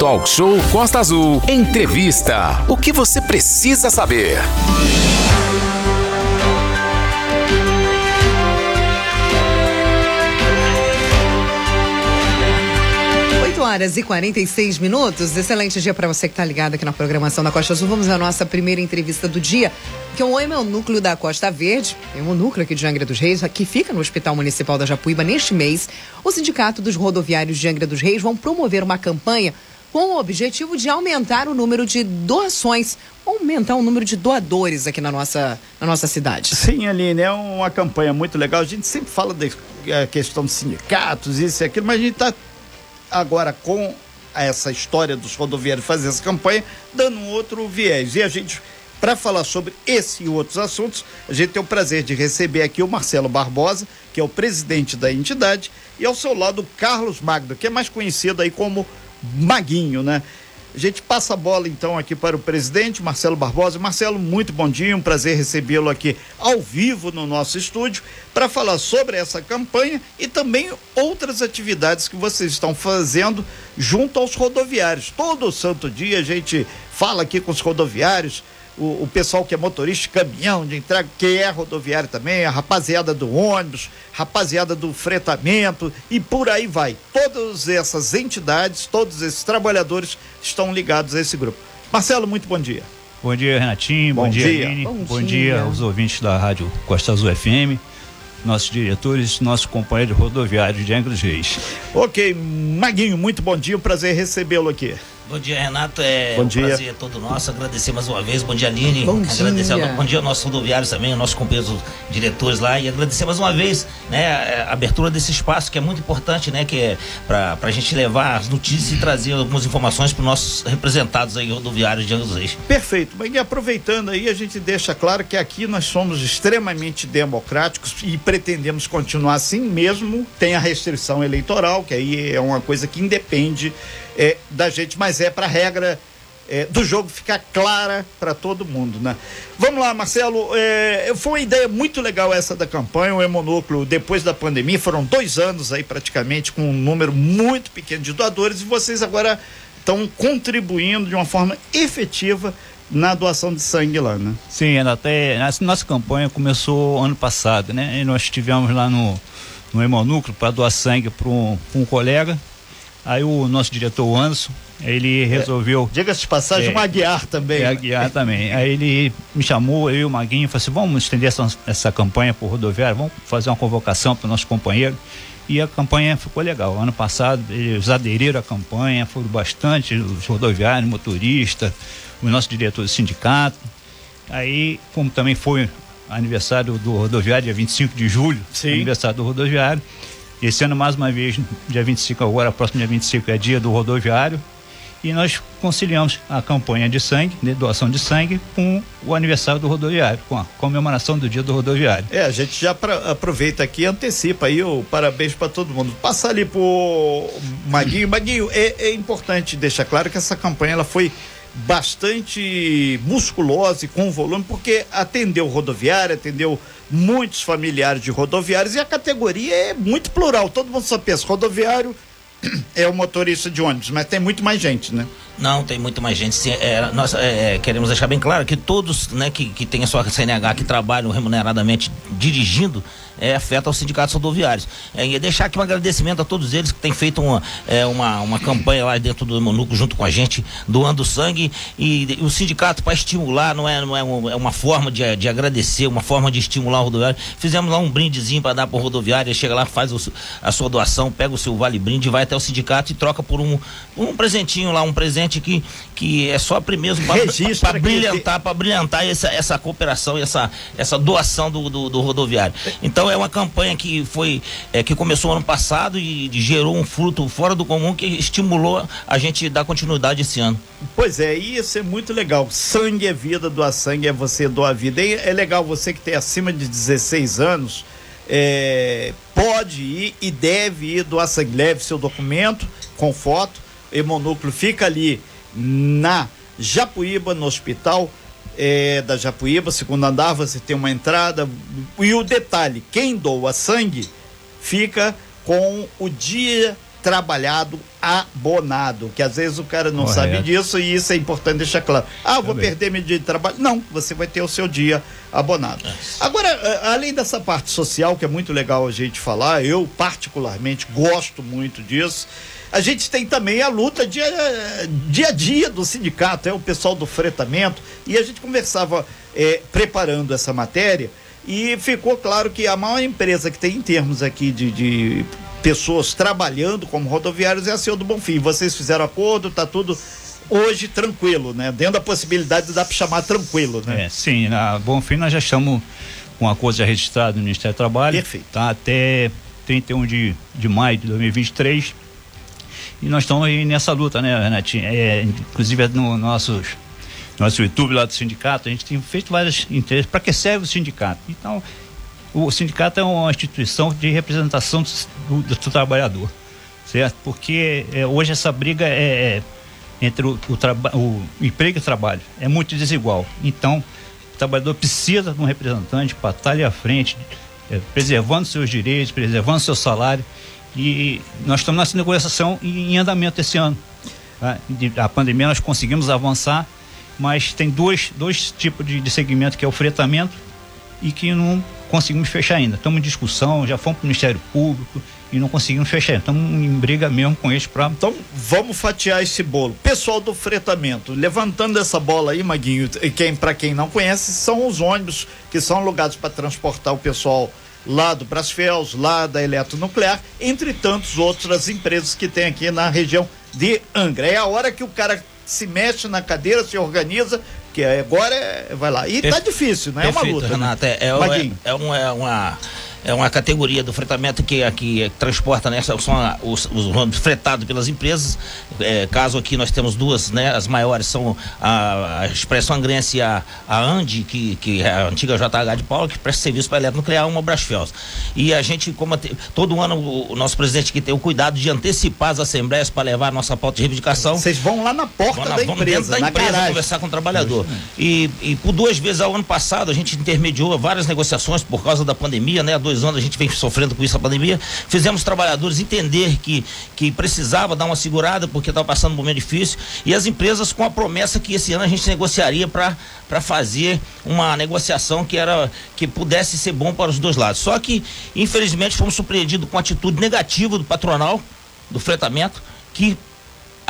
Talk Show Costa Azul. Entrevista. O que você precisa saber? horas e 46 minutos. Excelente dia para você que está ligado aqui na programação da Costa Azul. Vamos à nossa primeira entrevista do dia, que é o Hemonúcleo da Costa Verde, Hemonúcleo aqui de Angra dos Reis, que fica no Hospital Municipal da Japuíba. Neste mês, o Sindicato dos Rodoviários de Angra dos Reis vão promover uma campanha com o objetivo de aumentar o número de doações, aumentar o número de doadores aqui na nossa, na nossa cidade. Sim, Aline, é uma campanha muito legal. A gente sempre fala da é, questão dos sindicatos, isso e aquilo, mas a gente está agora com essa história dos rodoviários fazer essa campanha, dando um outro viés. E a gente, para falar sobre esse e outros assuntos, a gente tem o prazer de receber aqui o Marcelo Barbosa, que é o presidente da entidade, e ao seu lado o Carlos Magno, que é mais conhecido aí como Maguinho, né? A gente passa a bola então aqui para o presidente Marcelo Barbosa. Marcelo, muito bom dia, um prazer recebê-lo aqui ao vivo no nosso estúdio para falar sobre essa campanha e também outras atividades que vocês estão fazendo junto aos rodoviários. Todo santo dia a gente fala aqui com os rodoviários, o, o, pessoal que é motorista de caminhão, de entrega, que é rodoviário também, a rapaziada do ônibus, rapaziada do fretamento e por aí vai. Todas essas entidades, todos esses trabalhadores estão ligados a esse grupo. Marcelo, muito bom dia. Bom dia, Renatinho. Bom, bom dia, dia, Aline. Bom, bom dia. dia aos ouvintes da Rádio Costa Azul FM nossos diretores, nossos companheiros rodoviários de Angra dos Reis. Ok, Maguinho, muito bom dia, um prazer recebê-lo aqui. Bom dia, Renato. É bom um dia. prazer todo nosso. Agradecer mais uma vez. Bom dia, Aline. Bom agradecer dia. bom dia aos nossos rodoviários também, aos nossos companheiros diretores lá. E agradecer mais uma vez né, a abertura desse espaço que é muito importante, né? Que é para a gente levar as notícias e trazer algumas informações para os nossos representados aí rodoviários de Angra Reis. Perfeito. Bem, e aproveitando aí, a gente deixa claro que aqui nós somos extremamente democráticos e pretendemos continuar assim mesmo. Tem a restrição eleitoral, que aí é uma coisa que independe é, da gente, mas é para a regra é, do jogo ficar clara para todo mundo, né? Vamos lá, Marcelo. É, foi uma ideia muito legal essa da campanha. O Hemonúcleo, depois da pandemia, foram dois anos aí praticamente com um número muito pequeno de doadores e vocês agora estão contribuindo de uma forma efetiva na doação de sangue lá, né? Sim, até a nossa campanha começou ano passado, né? E nós estivemos lá no, no Hemonúcleo para doar sangue para um, um colega Aí o nosso diretor Anderson, ele resolveu. É, Diga-se de passagem, é, o Maguiar também. É, né? Maguiar também. Aí ele me chamou, eu e o Maguinho, e falou assim: vamos estender essa, essa campanha por rodoviária, vamos fazer uma convocação para o nosso companheiro. E a campanha ficou legal. Ano passado, eles aderiram à campanha, foram bastante, os rodoviários, motoristas, o nosso diretor do sindicato. Aí, como também foi aniversário do rodoviário, dia 25 de julho, Sim. aniversário do rodoviário. Esse ano, mais uma vez, dia 25 agora, próximo dia 25 é dia do rodoviário. E nós conciliamos a campanha de sangue, de doação de sangue, com o aniversário do rodoviário, com a comemoração do dia do rodoviário. É, a gente já pra, aproveita aqui e antecipa aí o parabéns para todo mundo. Passa ali pro Maguinho. Maguinho, é, é importante deixar claro que essa campanha ela foi bastante musculosa e com volume, porque atendeu rodoviária, atendeu muitos familiares de rodoviários e a categoria é muito plural. Todo mundo só pensa rodoviário é o motorista de ônibus, mas tem muito mais gente, né? Não, tem muito mais gente. Sim, é, nós é, queremos deixar bem claro que todos né, que, que têm a sua CNH, que trabalham remuneradamente dirigindo, é, afeta os sindicatos rodoviários. É, e deixar aqui um agradecimento a todos eles que têm feito uma, é, uma, uma campanha lá dentro do Monuco junto com a gente, doando sangue. E, e o sindicato, para estimular, não é, não é, uma, é uma forma de, de agradecer, uma forma de estimular o rodoviário. Fizemos lá um brindezinho para dar para o rodoviário, chega lá, faz o, a sua doação, pega o seu vale brinde, vai até o sindicato e troca por um, um presentinho lá, um presente que, que é só mesmo para brilhantar, para brilhantar essa, essa cooperação essa, essa doação do, do, do rodoviário. Então é uma campanha que foi é, que começou ano passado e, e gerou um fruto fora do comum que estimulou a gente dar continuidade esse ano. Pois é, isso é muito legal. Sangue é vida, doar sangue é você doar vida. E é legal você que tem acima de 16 anos. É, pode ir e deve ir doar sangue. Leve seu documento com foto. Hemonúcleo fica ali na Japuíba, no hospital é, da Japuíba, segundo andar, você tem uma entrada. E o detalhe: quem doa sangue fica com o dia trabalhado abonado, que às vezes o cara não Correto. sabe disso e isso é importante deixar claro. Ah, vou Também. perder meu dia de trabalho. Não, você vai ter o seu dia abonado. Agora, eh, além dessa parte social, que é muito legal a gente falar, eu particularmente gosto muito disso. A gente tem também a luta dia, dia a dia do sindicato, é o pessoal do fretamento, e a gente conversava eh, preparando essa matéria e ficou claro que a maior empresa que tem em termos aqui de, de pessoas trabalhando como rodoviários é a Seu do Bonfim. Vocês fizeram acordo, tá tudo hoje tranquilo, né? Dentro da possibilidade dá para chamar tranquilo, né? É, sim, na Bonfim nós já estamos com a coisa já registrada no Ministério do Trabalho. Perfeito. Tá até 31 de, de maio de 2023. E nós estamos aí nessa luta, né, Renatinho? É, inclusive no nossos, nosso YouTube lá do sindicato, a gente tem feito várias interesses. Para que serve o sindicato? Então, o sindicato é uma instituição de representação do, do trabalhador, certo? Porque é, hoje essa briga é, é entre o, o, o emprego e o trabalho é muito desigual. Então, o trabalhador precisa de um representante para estar ali à frente, é, preservando seus direitos, preservando seu salário. E nós estamos nessa negociação em, andamento esse ano. tá? A pandemia nós conseguimos avançar, mas tem dois, dois tipos de, de segmento, que é o fretamento e que não conseguimos fechar ainda. Estamos em discussão, já fomos para o Ministério Público e não conseguimos fechar. Estamos em briga mesmo com eles para Então, vamos fatiar esse bolo. Pessoal do fretamento, levantando essa bola aí, Maguinho, quem para quem não conhece, são os ônibus que são alugados para transportar o pessoal lá do Brasfels, lá da Eletronuclear, entre tantos outras empresas que tem aqui na região de Angra. É a hora que o cara se mexe na cadeira, se organiza, que agora é, vai lá. E tá Perfe- difícil, não é uma luta. né? Renata. É, é, Maguinho. é, uma, é uma é uma categoria do fretamento que aqui transporta, né? São os, os ônibus fretados pelas empresas. É, caso aqui nós temos duas, né? As maiores são a, a Expresso Angrense e a, a Andi, que, que é a antiga JH de Paula, que presta serviço para eletronuclear, uma Brasfels. E a gente, como todo ano, o, nosso presidente que tem o cuidado de antecipar as assembleias para levar a nossa pauta de reivindicação. Vocês vão lá na porta na- da empresa, dentro da empresa garagem. conversar com o trabalhador. E, e por duas vezes ao ano passado a gente intermediou várias negociações por causa da pandemia, né? Dois anos a gente vem sofrendo com isso a pandemia. Fizemos os trabalhadores entender que, que precisava dar uma segurada porque estava passando um momento difícil. E as empresas com a promessa que esse ano a gente negociaria para fazer uma negociação que era que pudesse ser bom para os dois lados. Só que, infelizmente, fomos surpreendidos com a atitude negativa do patronal, do fretamento, que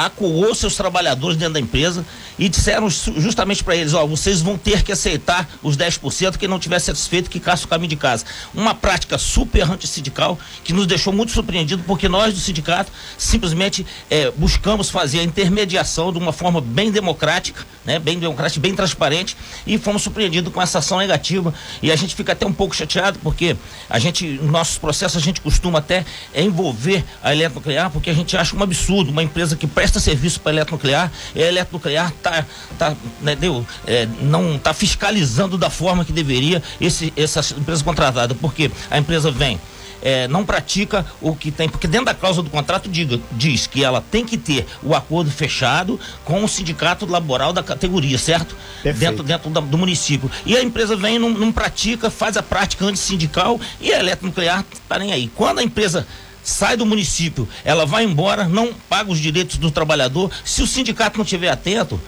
acuou seus trabalhadores dentro da empresa e disseram justamente para eles, ó, vocês vão ter que aceitar os 10% quem não tiver satisfeito que caça o caminho de casa. Uma prática super antissindical que nos deixou muito surpreendido porque nós do sindicato simplesmente eh, buscamos fazer a intermediação de uma forma bem democrática, né, bem democrática, bem transparente e fomos surpreendidos com essa ação negativa e a gente fica até um pouco chateado porque a gente, nos nossos processos a gente costuma até envolver a eletronuclear porque a gente acha um absurdo uma empresa que presta serviço para a eletronuclear e a eletronuclear tá, tá, né, deu, eh, não está fiscalizando da forma que deveria esse, essa empresa contratada porque a empresa vem é, não pratica o que tem, porque dentro da cláusula do contrato diga, diz que ela tem que ter o acordo fechado com o sindicato laboral da categoria, certo? Perfeito. Dentro, dentro da- do município. E a empresa vem não, não pratica, faz a prática antissindical e a eletronuclear tá nem aí. Quando a empresa sai do município, ela vai embora, não paga os direitos do trabalhador, se o sindicato não estiver atento,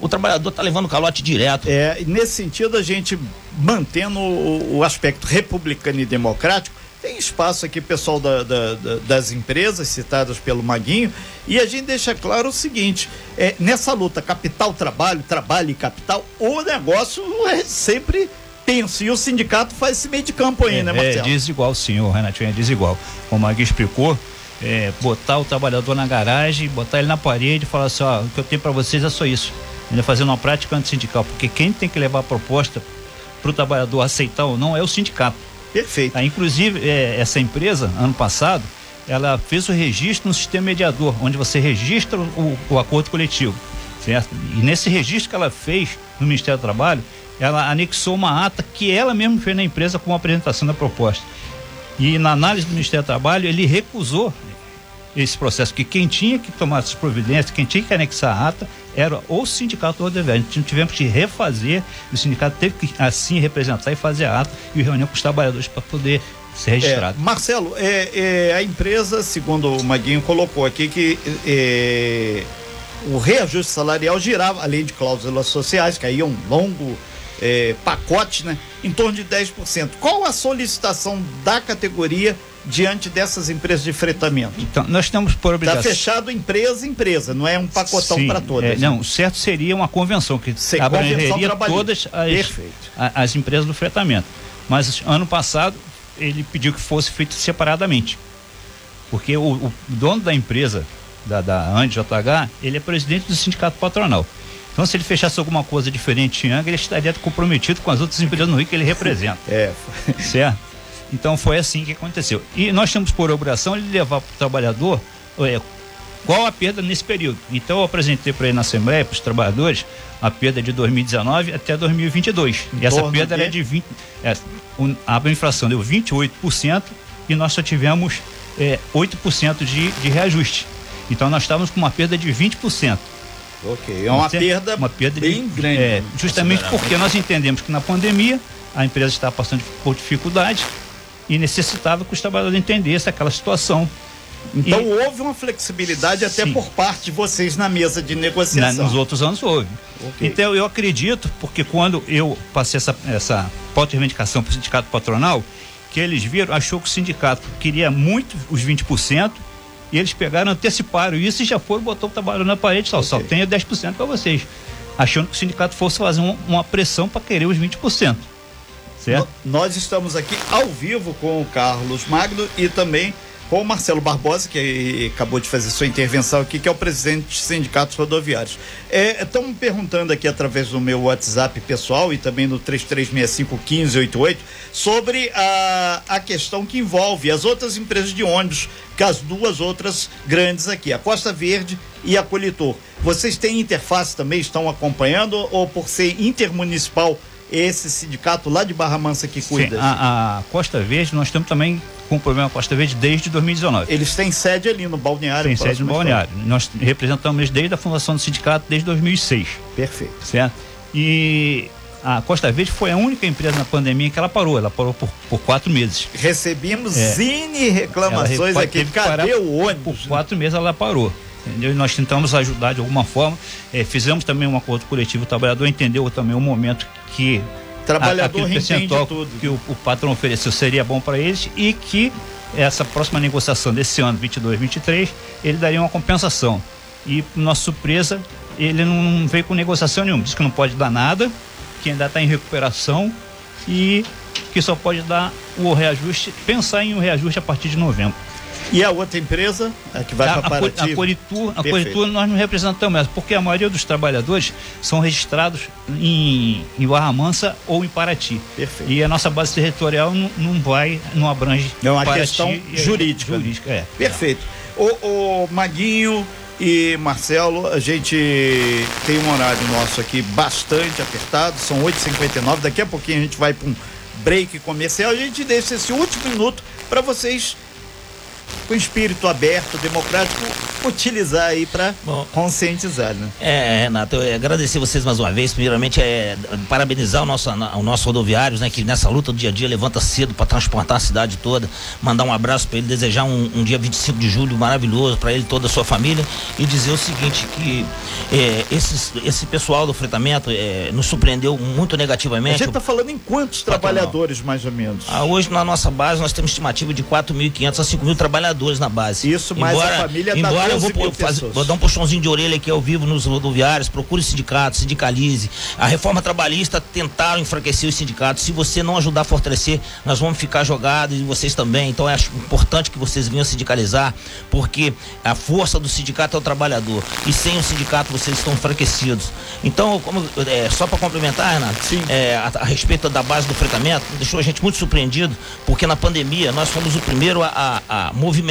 o trabalhador está levando calote direto. É, nesse sentido, a gente mantendo o, o aspecto republicano e democrático, tem espaço aqui, pessoal da- da- da- das empresas citadas pelo Maguinho, e a gente deixa claro o seguinte: é, nessa luta capital-trabalho, trabalho e capital, o negócio é sempre tenso. E o sindicato faz esse meio de campo aí, né, É Marcelo? desigual, senhor, Renatinho, é desigual. Como a Magui explicou, é, botar o trabalhador na garagem, botar ele na parede e falar assim, ó, o que eu tenho para vocês é só isso. Ainda fazendo uma prática antissindical, porque quem tem que levar a proposta para o trabalhador aceitar ou não é o sindicato. Perfeito. Ah, inclusive, é, essa empresa, ano passado, ela fez o registro no sistema mediador, onde você registra o, o acordo coletivo, certo? E nesse registro que ela fez no Ministério do Trabalho, ela anexou uma ata que ela mesma fez na empresa com a apresentação da proposta. E na análise do Ministério do Trabalho, ele recusou esse processo, que quem tinha que tomar essas providências, quem tinha que anexar a ata, era o sindicato rodoviário. Então tivemos que refazer, o sindicato teve que assim representar e fazer a ata e reunião com os trabalhadores para poder ser registrado. É, Marcelo, é, é, a empresa, segundo o Maguinho colocou aqui, que é, o reajuste salarial girava, além de cláusulas sociais, que aí é um longo é, pacote, né? Em torno de 10%. Qual a solicitação da categoria diante dessas empresas de fretamento? Então, nós estamos por Está obrigação. fechado empresa empresa, não é um pacotão para todas. é, não, o certo seria uma convenção que Se- abrangeria convenção todas as, a- as empresas do fretamento. Mas ano passado ele pediu que fosse feito separadamente. Porque o, o dono da empresa, da, da Andes JH, ele é presidente do sindicato patronal. Então, se ele fechasse alguma coisa diferente em Angra, ele estaria comprometido com as outras empresas no Rio que ele representa. É, Certo? Então foi assim que aconteceu. E nós temos por obrigação de levar para o trabalhador é, qual a perda nesse período. Então eu apresentei para ele na Assembleia, para os trabalhadores, a perda de 2019 até 2022. Em E essa perda de- era de 20. é, a inflação deu 28% e nós só tivemos é, 8% de, de reajuste. Então nós estávamos com uma perda de 20%. Ok. É uma perda, uma perda de- bem grande. é, justamente porque nós entendemos que na pandemia a empresa estava passando por dificuldade e necessitava que os trabalhadores entendessem aquela situação. Então E- houve uma flexibilidade até Sim. por parte de vocês na mesa de Na- negociação. nos outros anos houve. Ok. Então eu acredito, porque quando eu passei essa, essa pauta de reivindicação para o sindicato patronal, que eles viram, achou que o sindicato queria muito os 20%, e eles pegaram, anteciparam isso e já foi botou o trabalho na parede, só, só Ok. tenho 10% para vocês. Achando que o sindicato fosse fazer um- uma pressão para querer os 20%. Certo? No- Nós estamos aqui ao vivo com o Carlos Magno e também com o Marcelo Barbosa, que acabou de fazer sua intervenção aqui, que é o presidente dos sindicatos rodoviários. Estão me perguntando aqui através do meu WhatsApp pessoal e também no 3365-1588 sobre a, a questão que envolve as outras empresas de ônibus, que as duas outras grandes aqui, a Costa Verde e a Colitor. Vocês têm interface também, estão acompanhando ou por ser intermunicipal esse sindicato lá de Barra Mansa que cuida? Sim, a, a Costa Verde, nós estamos também com o problema Costa Verde desde 2019. Eles têm sede ali no balneário. Tem sede no balneário. Nós representamos eles desde a fundação do sindicato, desde 2006, escola. Perfeito. certo? E a Costa Verde foi a única empresa na pandemia que ela parou. Ela parou por, por quatro meses. Recebemos É. Zine reclamações Ela aqui. Cadê o Por ônibus? quatro meses ela parou. Entendeu? E nós tentamos ajudar de alguma forma. Eh, fizemos também um acordo coletivo. O trabalhador entendeu também o momento que Trabalhador percentual tudo. que o, o patrão ofereceu seria bom para eles e que essa próxima negociação desse ano, 22, 23, ele daria uma compensação. E, por nossa surpresa, ele não veio com negociação nenhuma. Disse que não pode dar nada, que ainda está em recuperação e que só pode dar o reajuste, pensar em um reajuste a partir de novembro. E a outra empresa, a que vai a, para Paraty? a Coritur, a. Coritur nós não representamos porque a maioria dos trabalhadores são registrados em, em Barra Mansa ou em Paraty. Perfeito. E a nossa base territorial não, não vai, não abrange. É uma Paraty questão jurídica. Jurídica, é. Perfeito. O, o Maguinho e Marcelo, a gente tem um horário nosso aqui bastante apertado, são 8h59. Daqui a pouquinho a gente vai para um break comercial. A gente deixa esse último minuto para vocês, com espírito aberto, democrático, utilizar aí para conscientizar, né? É, Renato, eu agradecer vocês mais uma vez. Primeiramente, é parabenizar o nosso, o nosso rodoviários, né? Que nessa luta do dia a dia levanta cedo para transportar a cidade toda. Mandar um abraço para ele, desejar um, um dia 25 de julho maravilhoso para ele e toda a sua família. E dizer o seguinte: que é, esses, esse pessoal do fretamento é, nos surpreendeu muito A negativamente. gente está falando em quantos trabalhadores, mais ou menos? Ah, hoje na nossa base nós temos estimativa de 4.500 a 5.000 trabalhadores na base. Isso, mais a família dá embora eu 12 vou, fazer- vou dar um puxãozinho de orelha aqui ao vivo nos rodoviários, procure sindicato, sindicalize. A reforma trabalhista tentaram enfraquecer os sindicatos. Se você não ajudar a fortalecer, nós vamos ficar jogados e vocês também. Então é importante que vocês venham sindicalizar, porque a força do sindicato é o trabalhador. E sem o sindicato vocês estão enfraquecidos. Então, como, é, só para complementar, Renato, é, a, a respeito da base do fretamento, deixou a gente muito surpreendido, porque na pandemia nós fomos o primeiro a, a- a movimentar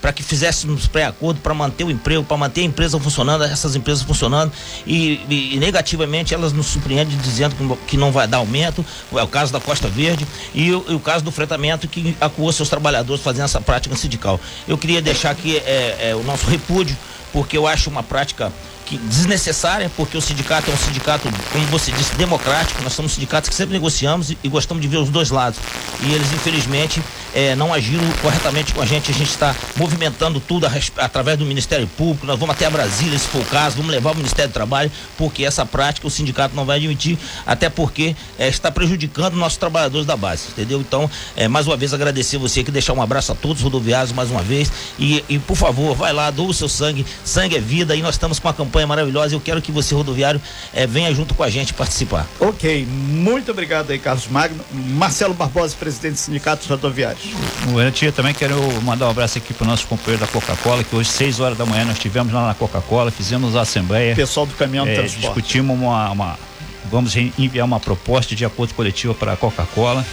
para que fizéssemos pré-acordo para manter o emprego, para manter a empresa funcionando, essas empresas funcionando, e, e- e negativamente elas nos surpreendem dizendo que não- que não vai dar aumento, é o caso da Costa Verde, e, o- e o caso do fretamento que acuou seus trabalhadores fazendo essa prática sindical. Eu queria deixar aqui é, é, o nosso repúdio, porque eu acho uma prática desnecessária, porque o sindicato é um sindicato, como você disse, democrático. Nós somos sindicatos que sempre negociamos e, e gostamos de ver os dois lados. E eles, infelizmente, é, não agiram corretamente com a gente. A gente está movimentando tudo a, através do Ministério Público. Nós vamos até a Brasília, se for o caso, vamos levar o Ministério do Trabalho, porque essa prática o sindicato não vai admitir, até porque é, está prejudicando nossos trabalhadores da base, entendeu? Então, é, mais uma vez agradecer você aqui, deixar um abraço a todos os rodoviários mais uma vez e, e por favor, vai lá, doa o seu sangue, sangue é vida e nós estamos com uma campanha maravilhosa. Eu quero que você rodoviário é, venha junto com a gente participar. Ok, muito obrigado aí, Carlos Magno. Marcelo Barbosa, presidente do Sindicato Bom dia, também quero mandar um abraço aqui para o nosso companheiro da Coca-Cola, que hoje, 6 horas da manhã, nós estivemos lá na Coca-Cola, fizemos a assembleia. Pessoal do caminhão de é, transporte. Discutimos uma, uma. Vamos enviar uma proposta de acordo coletivo para a Coca-Cola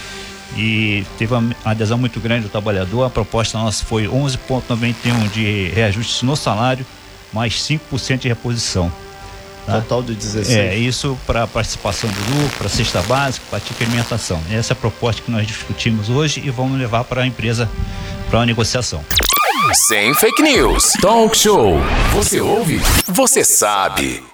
e teve uma adesão muito grande do trabalhador. A proposta nossa foi 11,91 de reajuste no salário, mais 5% de reposição. Tá? Total de 16. É, isso para participação do lucro, para cesta básica, para ticket alimentação. Essa é a proposta que nós discutimos hoje e vamos levar para a empresa para uma negociação. Sem fake news. Talk show. Você ouve? Você sabe.